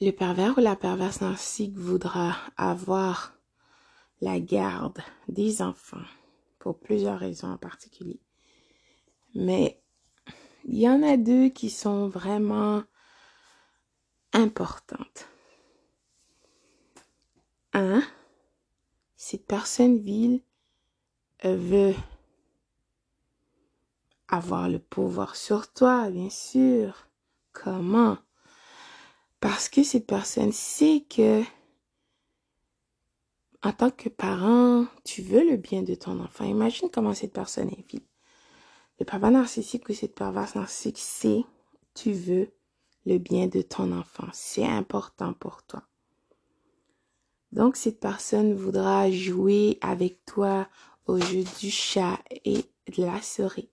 Le pervers ou la perverse narcissique voudra avoir la garde des enfants pour plusieurs raisons en particulier. Mais il y en a deux qui sont vraiment importantes. Un, cette personne ville veut avoir le pouvoir sur toi, bien sûr. Comment? Parce que cette personne sait que en tant que parent, tu veux le bien de ton enfant. Imagine comment cette personne est ville. Le papa narcissique ou cette perverse narcissique sait tu veux le bien de ton enfant. C'est important pour toi. Donc, cette personne voudra jouer avec toi au jeu du chat et de la souris.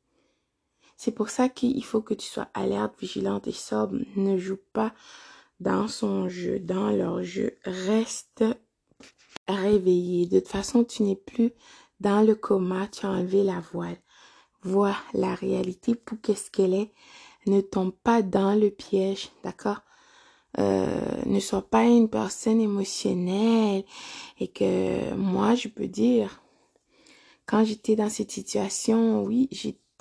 C'est pour ça qu'il faut que tu sois alerte, vigilante et sobre. Ne joue pas dans son jeu, dans leur jeu. Reste réveillé. De toute façon, tu n'es plus dans le coma, tu as enlevé la voile. Vois la réalité pour qu'est-ce qu'elle est. Ne tombe pas dans le piège, d'accord? Euh, ne sois pas une personne émotionnelle et que moi, je peux dire, quand j'étais dans cette situation, oui,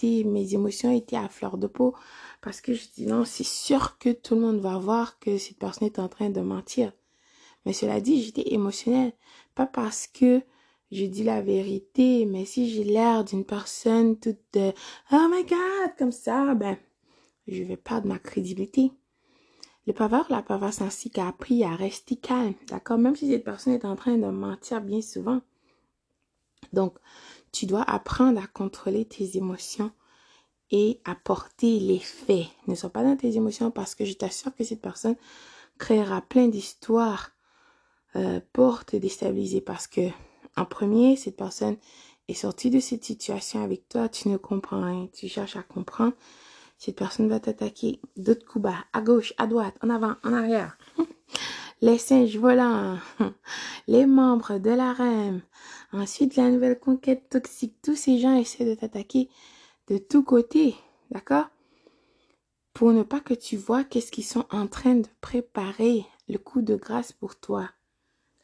mes émotions étaient à fleur de peau parce que je dis non, c'est sûr que tout le monde va voir que cette personne est en train de mentir. Mais cela dit, j'étais émotionnelle. Pas parce que je dis la vérité, mais si j'ai l'air d'une personne toute Oh my God, comme ça, ben, je vais perdre ma crédibilité. Le paveur, la perverse ainsi a appris à rester calme, d'accord? Même si cette personne est en train de mentir bien souvent. Donc, tu dois apprendre à contrôler tes émotions et à porter les faits. Ne sois pas dans tes émotions parce que je t'assure que cette personne créera plein d'histoires euh, pour te déstabiliser parce que, en premier, cette personne est sortie de cette situation avec toi, tu ne comprends rien, tu cherches à comprendre. Cette personne va t'attaquer d'autres coups bas, à gauche, à droite, en avant, en arrière. Les singes volants, les membres de la REM, ensuite la nouvelle conquête toxique, tous ces gens essaient de t'attaquer de tous côtés, d'accord? Pour ne pas que tu vois qu'est-ce qu'ils sont en train de préparer le coup de grâce pour toi.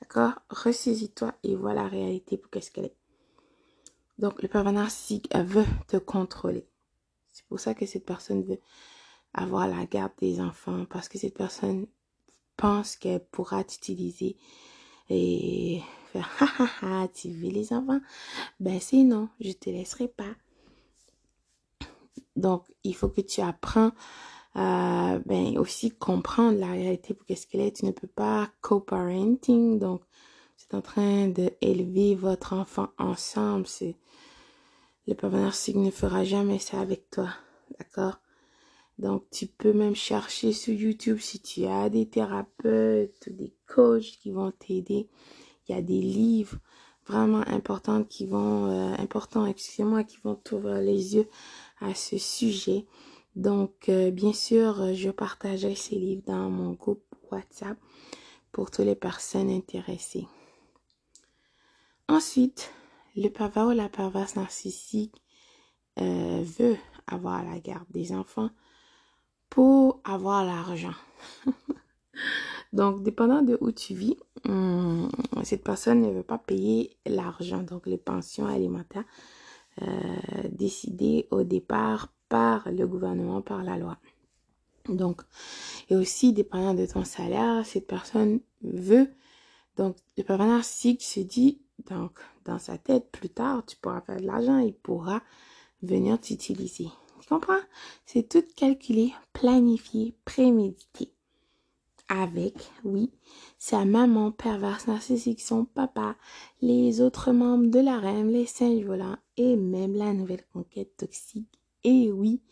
D'accord? Ressaisis-toi et vois la réalité pour qu'est-ce qu'elle est. Donc, le pervers narcissique veut te contrôler. C'est pour ça que cette personne veut avoir la garde des enfants parce que cette personne pense qu'elle pourra t'utiliser et faire veux les enfants? Ben sinon, je te laisserai pas. Donc, il faut que tu apprends euh, ben aussi comprendre la réalité pour qu'est-ce qu'elle est. Tu ne peux pas co-parenting, donc c'est en train d'élever votre enfant ensemble. C'est le narcissique ne fera jamais ça avec toi, d'accord? Donc tu peux même chercher sur YouTube si tu as des thérapeutes, des coachs qui vont t'aider. Il y a des livres vraiment importants qui vont euh, excusez-moi, qui vont t'ouvrir les yeux à ce sujet. Donc, euh, bien sûr, euh, je partagerai ces livres dans mon groupe WhatsApp pour toutes les personnes intéressées. Ensuite, le pervers ou la perverse narcissique euh, veut avoir la garde des enfants pour avoir l'argent. donc, dépendant de où tu vis, hum, cette personne ne veut pas payer l'argent, donc les pensions alimentaires décidées au départ par le gouvernement, par la loi. Donc, et aussi, dépendant de ton salaire, cette personne veut. Donc, le pervers narcissique se dit, donc, dans sa tête, plus tard, tu pourras faire de l'argent, il pourra venir t'utiliser. Tu comprends? C'est tout calculé, planifié, prémédité. Avec, oui, sa maman perverse narcissique, son papa, les autres membres de la reine, les singes volants et même la nouvelle conquête toxique. Et oui,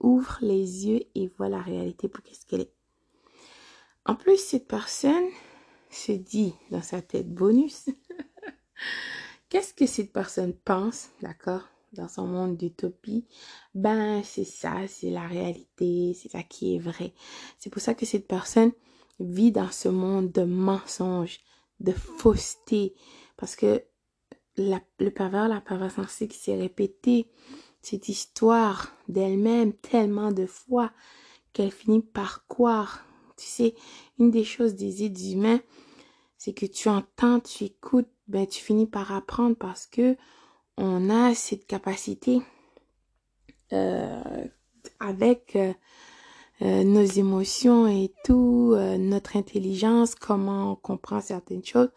ouvre les yeux et vois la réalité pour qu'est-ce qu'elle est. En plus, cette personne se dit dans sa tête bonus, qu'est-ce que cette personne pense, d'accord, dans son monde d'utopie Ben, c'est ça, c'est la réalité, c'est ça qui est vrai. C'est pour ça que cette personne vit dans ce monde de mensonges, de fausseté, parce que le pervers, la perverse qui s'est répété cette histoire d'elle-même tellement de fois qu'elle finit par croire Tu sais, une des choses des êtres humains, c'est que tu entends, tu écoutes, ben tu finis par apprendre parce que on a cette capacité euh, avec euh, euh, nos émotions et tout, notre intelligence, comment on comprend certaines choses.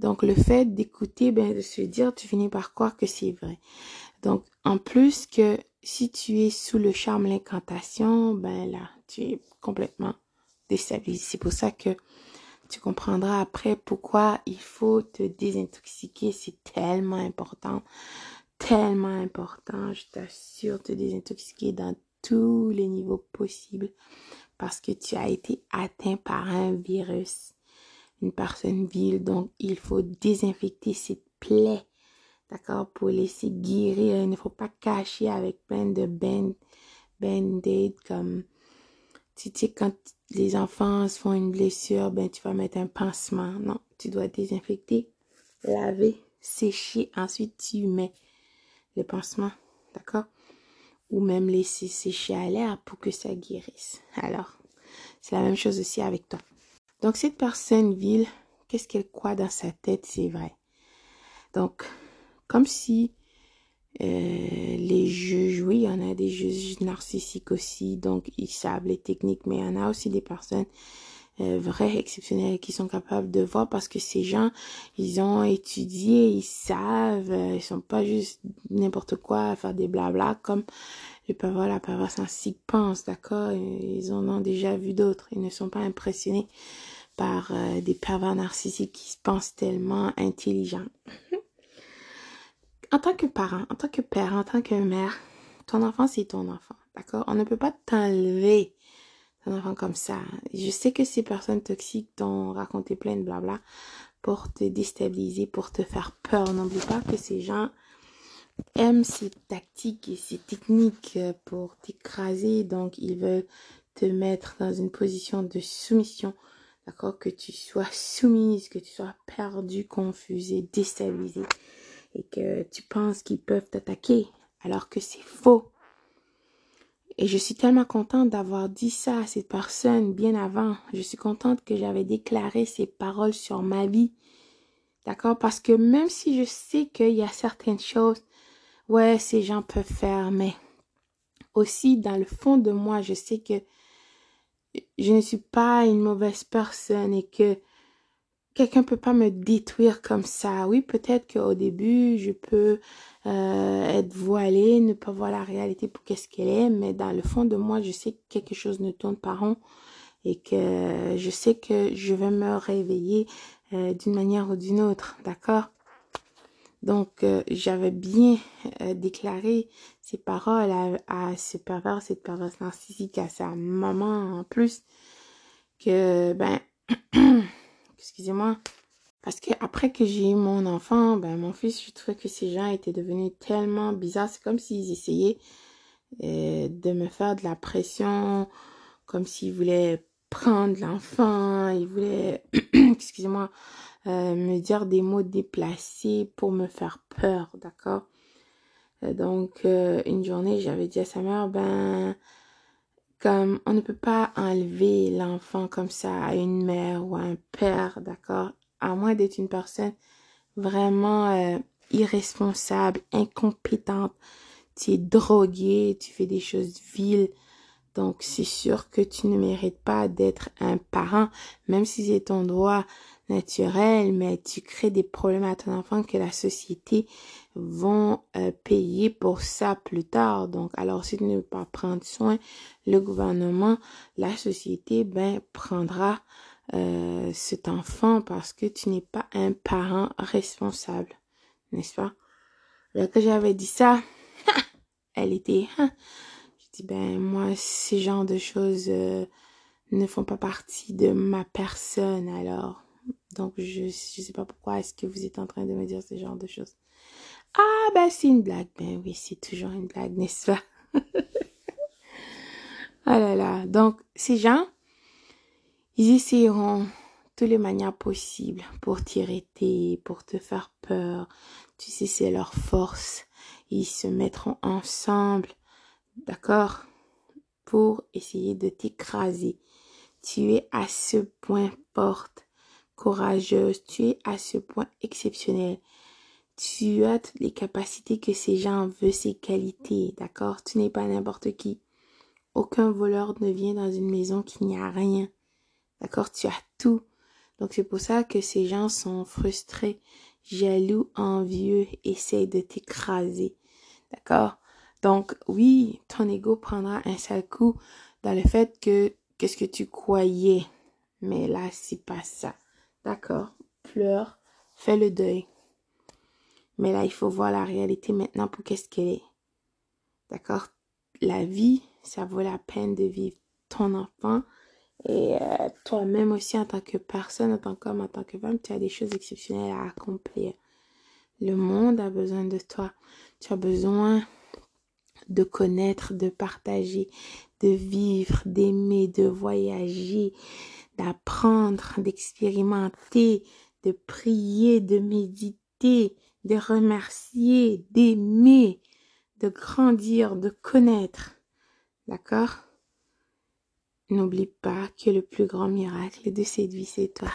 Donc le fait d'écouter, ben de se dire, tu finis par croire que c'est vrai. Donc en plus que si tu es sous le charme, l'incantation, ben là, tu es complètement déstabilisé. C'est pour ça que tu comprendras après pourquoi il faut te désintoxiquer. C'est tellement important. Tellement important. Je t'assure, te désintoxiquer dans tous les niveaux possibles parce que tu as été atteint par un virus, une personne vile. Donc, il faut désinfecter cette plaie, d'accord, pour laisser guérir. Il ne faut pas cacher avec plein de band-aid comme, tu sais, quand les enfants font une blessure, ben, tu vas mettre un pansement. Non, tu dois désinfecter, laver, sécher. Ensuite, tu mets le pansement, d'accord? Ou même laisser sécher à l'air pour que ça guérisse. Alors, c'est la même chose aussi avec toi. Donc, cette personne vile, qu'est-ce qu'elle croit dans sa tête, c'est vrai. Donc, comme si les juges, oui, il y en a des juges narcissiques aussi, donc ils savent les techniques, mais il y en a aussi des personnes euh, vraies, exceptionnelles, qui sont capables de voir parce que ces gens, ils ont étudié, ils savent, euh, ils sont pas juste n'importe quoi à faire des blabla comme le pervers, la perverse ainsi pensent, d'accord? Ils en ont déjà vu d'autres, ils ne sont pas impressionnés par des pervers narcissiques qui se pensent tellement intelligents en tant que parent, en tant que père, en tant que mère, ton enfant, c'est ton enfant. D'accord? On ne peut pas t'enlever ton enfant comme ça. Je sais que ces personnes toxiques t'ont raconté plein de blabla pour te déstabiliser, pour te faire peur. N'oublie pas que ces gens aiment ces tactiques et ces techniques pour t'écraser. Donc, ils veulent te mettre dans une position de soumission. D'accord? Que tu sois soumise, que tu sois perdu, confusé, déstabilisé et que tu penses qu'ils peuvent t'attaquer alors que c'est faux. Et je suis tellement contente d'avoir dit ça à cette personne bien avant. Je suis contente que j'avais déclaré ces paroles sur ma vie. D'accord? Parce que même si je sais qu'il y a certaines choses, ouais, ces gens peuvent faire, mais aussi dans le fond de moi, je sais que je ne suis pas une mauvaise personne et que quelqu'un peut pas me détruire comme ça. Oui, peut-être qu'au début, je peux euh, être voilée, ne pas voir la réalité pour qu'est-ce qu'elle est, mais dans le fond de moi, je sais que quelque chose ne tourne pas rond et que je sais que je vais me réveiller euh, d'une manière ou d'une autre, d'accord? Donc, euh, j'avais bien déclaré ces paroles à, à ce pervers, cette perverse narcissique, à sa maman en plus, que, ben... excusez-moi. Parce que après que j'ai eu mon enfant, ben mon fils, je trouvais que ces gens étaient devenus tellement bizarres. C'est comme s'ils essayaient euh, de me faire de la pression, comme s'ils voulaient prendre l'enfant, ils voulaient, excusez-moi, euh, me dire des mots déplacés pour me faire peur, d'accord? Euh, Donc, une journée, j'avais dit à sa mère, ben, comme on ne peut pas enlever l'enfant comme ça à une mère ou à un père, d'accord? À moins d'être une personne vraiment euh, irresponsable, incompétente. Tu es drogué, tu fais des choses viles. Donc, c'est sûr que tu ne mérites pas d'être un parent, même si c'est ton droit naturel, mais tu crées des problèmes à ton enfant que la société vont euh, payer pour ça plus tard. Donc, alors si tu ne veux pas prendre soin, le gouvernement, la société, ben, prendra euh, cet enfant parce que tu n'es pas un parent responsable, n'est-ce pas? Là que j'avais dit ça, elle était, je dis ben moi ces genres de choses euh, ne font pas partie de ma personne alors donc, je ne sais pas pourquoi est-ce que vous êtes en train de me dire ce genre de choses. Ah, ben c'est une blague. Ben oui, c'est toujours une blague, n'est-ce pas? ah là là. Donc, ces gens, ils essaieront toutes les manières possibles pour t'irriter, pour te faire peur. Tu sais, c'est leur force. Ils se mettront ensemble, d'accord, pour essayer de t'écraser Tu es à ce point forte, courageuse, tu es à ce point exceptionnel? Tu as toutes les capacités que ces gens veulent, ces qualités, d'accord? Tu n'es pas n'importe qui. Aucun voleur ne vient dans une maison qui n'y a rien. D'accord? Tu as tout. Donc c'est pour ça que ces gens sont frustrés, jaloux, envieux, essayent de t'écraser. D'accord? Donc oui, ton ego prendra un sale coup dans le fait que qu'est-ce que tu croyais? Mais là, c'est pas ça. D'accord Pleure, fais le deuil. Mais là, il faut voir la réalité maintenant pour qu'est-ce qu'elle est. D'accord? La vie, ça vaut la peine de vivre. Ton enfant, et euh, toi-même aussi, en tant que personne, en tant qu'homme, en tant que femme, tu as des choses exceptionnelles à accomplir. Le monde a besoin de toi. Tu as besoin de connaître, de partager, de vivre, d'aimer, de voyager, d'apprendre, d'expérimenter, de prier, de méditer, de remercier, d'aimer, de grandir, de connaître. D'accord? N'oublie pas que le plus grand miracle de cette vie, c'est toi.